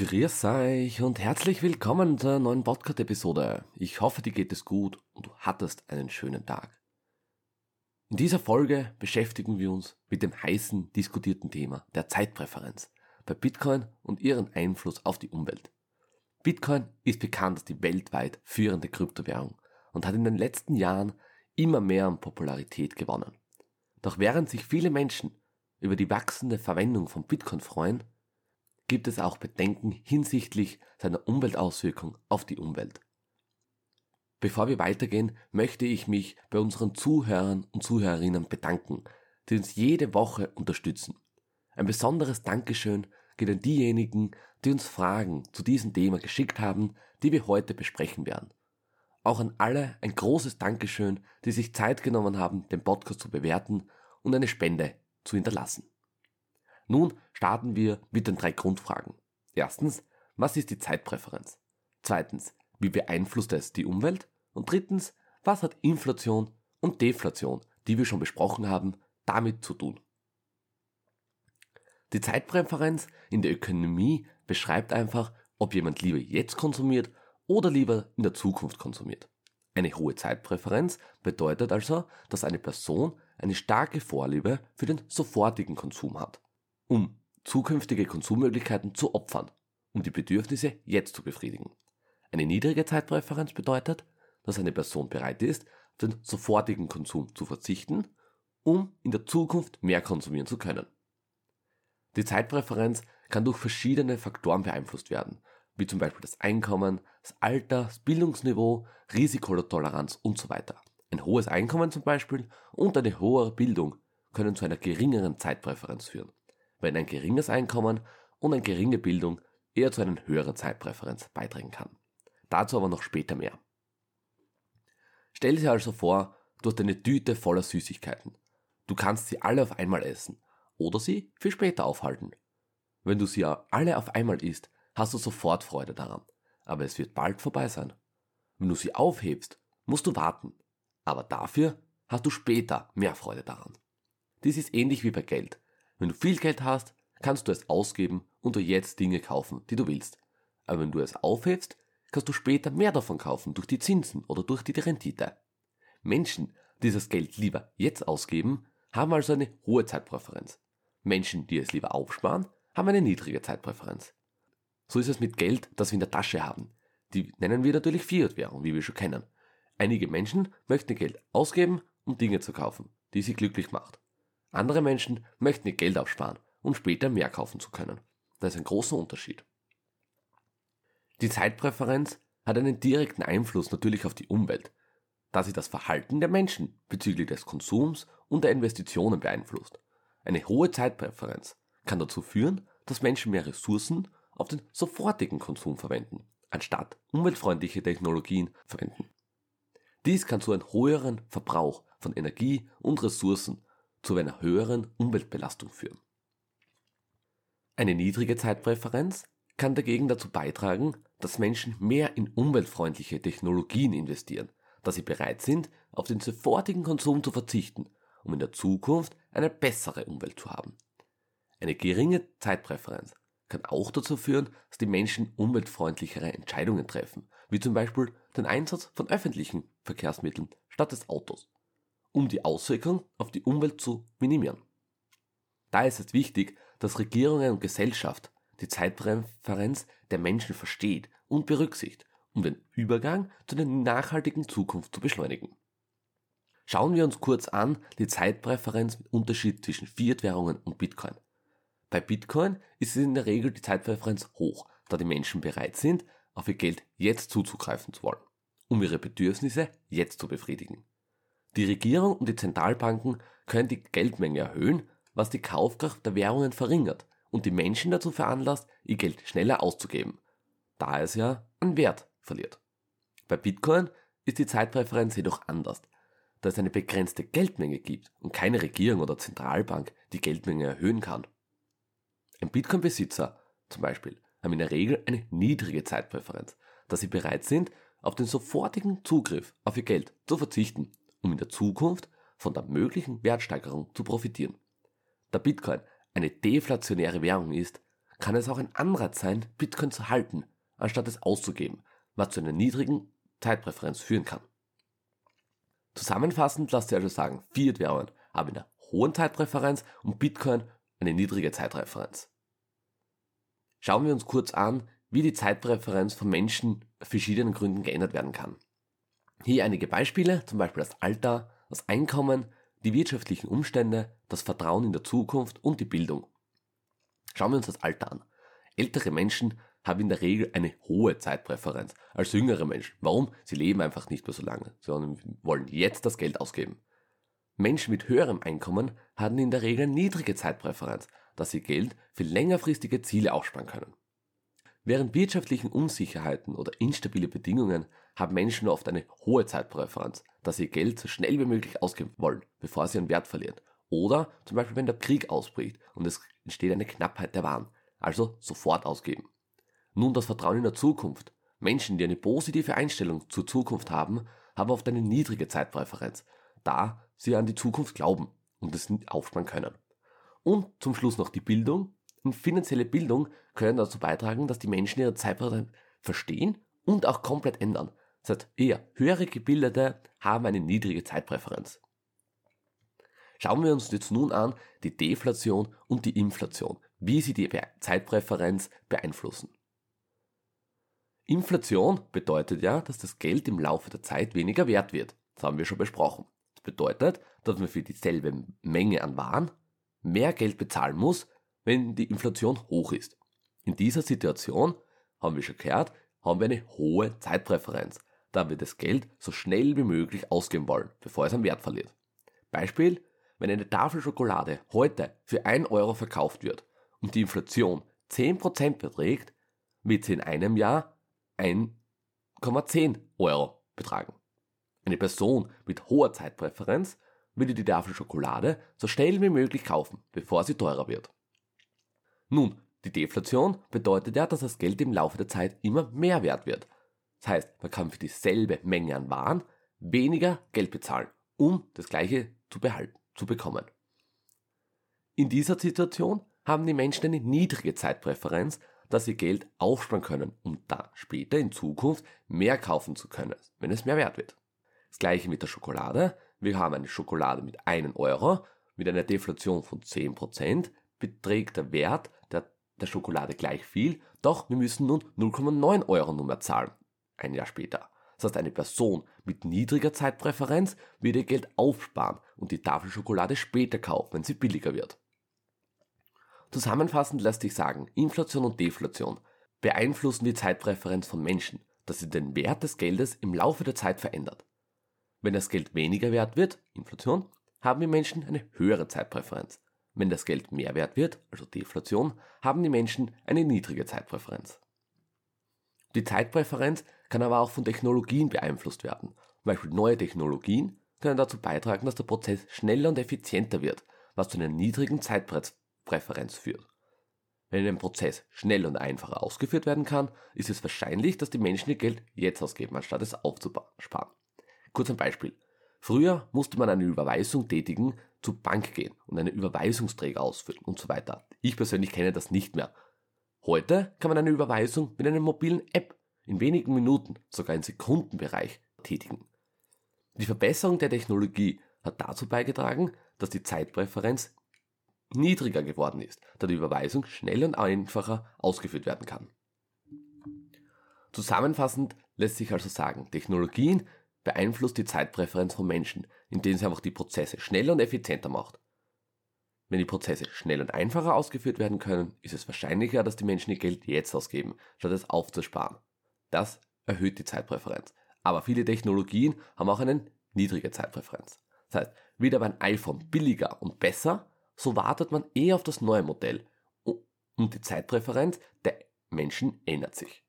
Grüß euch und herzlich willkommen zur neuen Podcast-Episode. Ich hoffe, dir geht es gut und du hattest einen schönen Tag. In dieser Folge beschäftigen wir uns mit dem heißen diskutierten Thema der Zeitpräferenz bei Bitcoin und ihren Einfluss auf die Umwelt. Bitcoin ist bekannt als die weltweit führende Kryptowährung und hat in den letzten Jahren immer mehr an Popularität gewonnen. Doch während sich viele Menschen über die wachsende Verwendung von Bitcoin freuen, gibt es auch Bedenken hinsichtlich seiner Umweltauswirkung auf die Umwelt. Bevor wir weitergehen, möchte ich mich bei unseren Zuhörern und Zuhörerinnen bedanken, die uns jede Woche unterstützen. Ein besonderes Dankeschön geht an diejenigen, die uns Fragen zu diesem Thema geschickt haben, die wir heute besprechen werden. Auch an alle ein großes Dankeschön, die sich Zeit genommen haben, den Podcast zu bewerten und eine Spende zu hinterlassen. Nun starten wir mit den drei Grundfragen. Erstens, was ist die Zeitpräferenz? Zweitens, wie beeinflusst es die Umwelt? Und drittens, was hat Inflation und Deflation, die wir schon besprochen haben, damit zu tun? Die Zeitpräferenz in der Ökonomie beschreibt einfach, ob jemand lieber jetzt konsumiert oder lieber in der Zukunft konsumiert. Eine hohe Zeitpräferenz bedeutet also, dass eine Person eine starke Vorliebe für den sofortigen Konsum hat um zukünftige Konsummöglichkeiten zu opfern, um die Bedürfnisse jetzt zu befriedigen. Eine niedrige Zeitpräferenz bedeutet, dass eine Person bereit ist, auf den sofortigen Konsum zu verzichten, um in der Zukunft mehr konsumieren zu können. Die Zeitpräferenz kann durch verschiedene Faktoren beeinflusst werden, wie zum Beispiel das Einkommen, das Alter, das Bildungsniveau, Risikotoleranz und so weiter. Ein hohes Einkommen zum Beispiel und eine höhere Bildung können zu einer geringeren Zeitpräferenz führen wenn ein geringes Einkommen und eine geringe Bildung eher zu einer höheren Zeitpräferenz beitragen kann. Dazu aber noch später mehr. Stell dir also vor, du hast eine Tüte voller Süßigkeiten. Du kannst sie alle auf einmal essen oder sie für später aufhalten. Wenn du sie alle auf einmal isst, hast du sofort Freude daran, aber es wird bald vorbei sein. Wenn du sie aufhebst, musst du warten, aber dafür hast du später mehr Freude daran. Dies ist ähnlich wie bei Geld. Wenn du viel Geld hast, kannst du es ausgeben und dir jetzt Dinge kaufen, die du willst. Aber wenn du es aufhebst, kannst du später mehr davon kaufen durch die Zinsen oder durch die Rendite. Menschen, die das Geld lieber jetzt ausgeben, haben also eine hohe Zeitpräferenz. Menschen, die es lieber aufsparen, haben eine niedrige Zeitpräferenz. So ist es mit Geld, das wir in der Tasche haben. Die nennen wir natürlich Fiat-Währung, wie wir schon kennen. Einige Menschen möchten Geld ausgeben, um Dinge zu kaufen, die sie glücklich macht. Andere Menschen möchten ihr Geld aufsparen, um später mehr kaufen zu können. Da ist ein großer Unterschied. Die Zeitpräferenz hat einen direkten Einfluss natürlich auf die Umwelt, da sie das Verhalten der Menschen bezüglich des Konsums und der Investitionen beeinflusst. Eine hohe Zeitpräferenz kann dazu führen, dass Menschen mehr Ressourcen auf den sofortigen Konsum verwenden, anstatt umweltfreundliche Technologien verwenden. Dies kann zu einem höheren Verbrauch von Energie und Ressourcen zu einer höheren Umweltbelastung führen. Eine niedrige Zeitpräferenz kann dagegen dazu beitragen, dass Menschen mehr in umweltfreundliche Technologien investieren, da sie bereit sind, auf den sofortigen Konsum zu verzichten, um in der Zukunft eine bessere Umwelt zu haben. Eine geringe Zeitpräferenz kann auch dazu führen, dass die Menschen umweltfreundlichere Entscheidungen treffen, wie zum Beispiel den Einsatz von öffentlichen Verkehrsmitteln statt des Autos um die Auswirkungen auf die Umwelt zu minimieren. Da ist es wichtig, dass Regierungen und Gesellschaft die Zeitpräferenz der Menschen versteht und berücksichtigt, um den Übergang zu einer nachhaltigen Zukunft zu beschleunigen. Schauen wir uns kurz an die Zeitpräferenz mit Unterschied zwischen Fiat-Währungen und Bitcoin. Bei Bitcoin ist es in der Regel die Zeitpräferenz hoch, da die Menschen bereit sind, auf ihr Geld jetzt zuzugreifen zu wollen, um ihre Bedürfnisse jetzt zu befriedigen. Die Regierung und die Zentralbanken können die Geldmenge erhöhen, was die Kaufkraft der Währungen verringert und die Menschen dazu veranlasst, ihr Geld schneller auszugeben, da es ja an Wert verliert. Bei Bitcoin ist die Zeitpräferenz jedoch anders, da es eine begrenzte Geldmenge gibt und keine Regierung oder Zentralbank die Geldmenge erhöhen kann. Ein Bitcoin-Besitzer zum Beispiel haben in der Regel eine niedrige Zeitpräferenz, da sie bereit sind, auf den sofortigen Zugriff auf ihr Geld zu verzichten um in der Zukunft von der möglichen Wertsteigerung zu profitieren. Da Bitcoin eine deflationäre Währung ist, kann es auch ein Anreiz sein, Bitcoin zu halten, anstatt es auszugeben, was zu einer niedrigen Zeitpräferenz führen kann. Zusammenfassend lasst ihr also sagen, Fiat-Währungen haben eine hohe Zeitpräferenz und Bitcoin eine niedrige Zeitpräferenz. Schauen wir uns kurz an, wie die Zeitpräferenz von Menschen verschiedenen Gründen geändert werden kann. Hier einige Beispiele, zum Beispiel das Alter, das Einkommen, die wirtschaftlichen Umstände, das Vertrauen in der Zukunft und die Bildung. Schauen wir uns das Alter an. Ältere Menschen haben in der Regel eine hohe Zeitpräferenz als jüngere Menschen. Warum? Sie leben einfach nicht mehr so lange, sondern wollen jetzt das Geld ausgeben. Menschen mit höherem Einkommen haben in der Regel niedrige Zeitpräferenz, dass sie Geld für längerfristige Ziele aufsparen können. Während wirtschaftlichen Unsicherheiten oder instabile Bedingungen haben Menschen oft eine hohe Zeitpräferenz, dass sie Geld so schnell wie möglich ausgeben wollen, bevor sie ihren Wert verlieren. Oder zum Beispiel, wenn der Krieg ausbricht und es entsteht eine Knappheit der Waren, also sofort ausgeben. Nun das Vertrauen in der Zukunft. Menschen, die eine positive Einstellung zur Zukunft haben, haben oft eine niedrige Zeitpräferenz, da sie an die Zukunft glauben und es aufsparen können. Und zum Schluss noch die Bildung. Und finanzielle Bildung können dazu beitragen, dass die Menschen ihre Zeitpräferenz verstehen und auch komplett ändern. Das heißt, eher höhere Gebildete haben eine niedrige Zeitpräferenz. Schauen wir uns jetzt nun an die Deflation und die Inflation, wie sie die Zeitpräferenz beeinflussen. Inflation bedeutet ja, dass das Geld im Laufe der Zeit weniger wert wird. Das haben wir schon besprochen. Das bedeutet, dass man für dieselbe Menge an Waren mehr Geld bezahlen muss, wenn die Inflation hoch ist. In dieser Situation, haben wir schon gehört, haben wir eine hohe Zeitpräferenz, da wir das Geld so schnell wie möglich ausgeben wollen, bevor es an Wert verliert. Beispiel, wenn eine Tafel Schokolade heute für 1 Euro verkauft wird und die Inflation 10% beträgt, wird sie in einem Jahr 1,10 Euro betragen. Eine Person mit hoher Zeitpräferenz würde die Tafel Schokolade so schnell wie möglich kaufen, bevor sie teurer wird. Nun, die Deflation bedeutet ja, dass das Geld im Laufe der Zeit immer mehr wert wird. Das heißt, man kann für dieselbe Menge an Waren weniger Geld bezahlen, um das gleiche zu behalten, zu bekommen. In dieser Situation haben die Menschen eine niedrige Zeitpräferenz, dass sie Geld aufsparen können, um dann später in Zukunft mehr kaufen zu können, wenn es mehr wert wird. Das gleiche mit der Schokolade. Wir haben eine Schokolade mit 1 Euro, mit einer Deflation von 10%, beträgt der Wert der, Schokolade gleich viel, doch wir müssen nun 0,9 Euro Nummer zahlen, ein Jahr später. Das heißt, eine Person mit niedriger Zeitpräferenz wird ihr Geld aufsparen und die Tafel Schokolade später kaufen, wenn sie billiger wird. Zusammenfassend lässt sich sagen, Inflation und Deflation beeinflussen die Zeitpräferenz von Menschen, dass sie den Wert des Geldes im Laufe der Zeit verändert. Wenn das Geld weniger wert wird, Inflation, haben die Menschen eine höhere Zeitpräferenz. Wenn das Geld mehr wert wird, also Deflation, haben die Menschen eine niedrige Zeitpräferenz. Die Zeitpräferenz kann aber auch von Technologien beeinflusst werden. Zum Beispiel neue Technologien können dazu beitragen, dass der Prozess schneller und effizienter wird, was zu einer niedrigen Zeitpräferenz Präferenz führt. Wenn ein Prozess schnell und einfacher ausgeführt werden kann, ist es wahrscheinlich, dass die Menschen ihr Geld jetzt ausgeben, anstatt es aufzusparen. Kurz ein Beispiel. Früher musste man eine Überweisung tätigen, zur Bank gehen und einen Überweisungsträger ausfüllen und so weiter. Ich persönlich kenne das nicht mehr. Heute kann man eine Überweisung mit einer mobilen App in wenigen Minuten, sogar im Sekundenbereich tätigen. Die Verbesserung der Technologie hat dazu beigetragen, dass die Zeitpräferenz niedriger geworden ist, da die Überweisung schnell und einfacher ausgeführt werden kann. Zusammenfassend lässt sich also sagen, Technologien beeinflusst die Zeitpräferenz von Menschen, indem sie einfach die Prozesse schneller und effizienter macht. Wenn die Prozesse schnell und einfacher ausgeführt werden können, ist es wahrscheinlicher, dass die Menschen ihr Geld jetzt ausgeben, statt es aufzusparen. Das erhöht die Zeitpräferenz. Aber viele Technologien haben auch eine niedrige Zeitpräferenz. Das heißt, wieder beim iPhone billiger und besser, so wartet man eher auf das neue Modell und die Zeitpräferenz der Menschen ändert sich.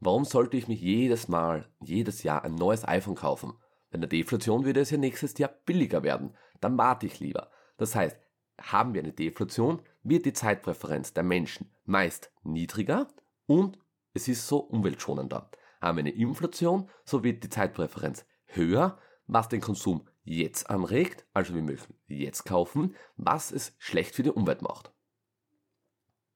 Warum sollte ich mich jedes Mal, jedes Jahr ein neues iPhone kaufen? Bei der Deflation würde es ja nächstes Jahr billiger werden. Dann warte ich lieber. Das heißt, haben wir eine Deflation, wird die Zeitpräferenz der Menschen meist niedriger und es ist so umweltschonender. Haben wir eine Inflation, so wird die Zeitpräferenz höher, was den Konsum jetzt anregt, also wir möchten jetzt kaufen, was es schlecht für die Umwelt macht.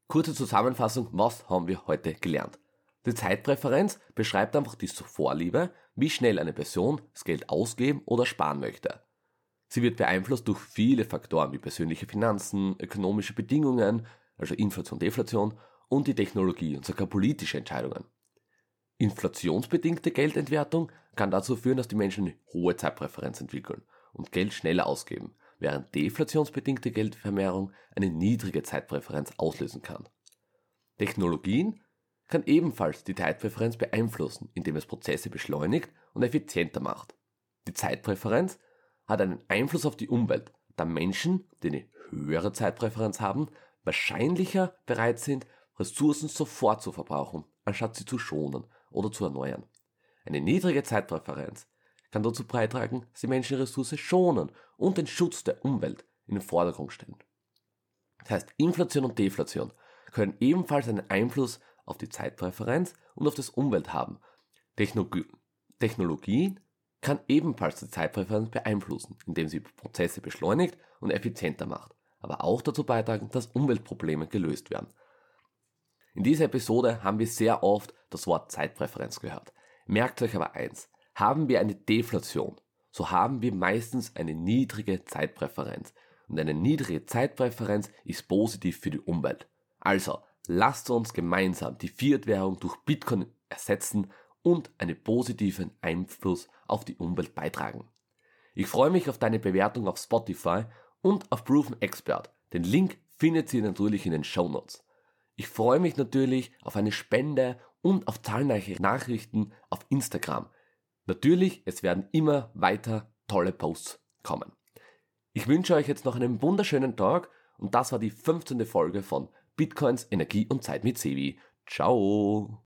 Kurze Zusammenfassung, was haben wir heute gelernt? Die Zeitpräferenz beschreibt einfach die Vorliebe, wie schnell eine Person das Geld ausgeben oder sparen möchte. Sie wird beeinflusst durch viele Faktoren wie persönliche Finanzen, ökonomische Bedingungen, also Inflation, Deflation und die Technologie und sogar politische Entscheidungen. Inflationsbedingte Geldentwertung kann dazu führen, dass die Menschen eine hohe Zeitpräferenz entwickeln und Geld schneller ausgeben, während deflationsbedingte Geldvermehrung eine niedrige Zeitpräferenz auslösen kann. Technologien kann ebenfalls die Zeitpräferenz beeinflussen, indem es Prozesse beschleunigt und effizienter macht. Die Zeitpräferenz hat einen Einfluss auf die Umwelt, da Menschen, die eine höhere Zeitpräferenz haben, wahrscheinlicher bereit sind, Ressourcen sofort zu verbrauchen, anstatt sie zu schonen oder zu erneuern. Eine niedrige Zeitpräferenz kann dazu beitragen, dass die Menschen Ressourcen schonen und den Schutz der Umwelt in den Vordergrund stellen. Das heißt, Inflation und Deflation können ebenfalls einen Einfluss auf die Zeitpräferenz und auf das Umwelt haben. Technologie, Technologie kann ebenfalls die Zeitpräferenz beeinflussen, indem sie Prozesse beschleunigt und effizienter macht, aber auch dazu beitragen, dass Umweltprobleme gelöst werden. In dieser Episode haben wir sehr oft das Wort Zeitpräferenz gehört. Merkt euch aber eins, haben wir eine Deflation, so haben wir meistens eine niedrige Zeitpräferenz. Und eine niedrige Zeitpräferenz ist positiv für die Umwelt. Also, lasst uns gemeinsam die Fiat-Währung durch Bitcoin ersetzen und einen positiven Einfluss auf die Umwelt beitragen. Ich freue mich auf deine Bewertung auf Spotify und auf Proven Expert. Den Link findet ihr natürlich in den Show Notes. Ich freue mich natürlich auf eine Spende und auf zahlreiche Nachrichten auf Instagram. Natürlich, es werden immer weiter tolle Posts kommen. Ich wünsche euch jetzt noch einen wunderschönen Tag und das war die 15. Folge von Bitcoins, Energie und Zeit mit Sevi. Ciao!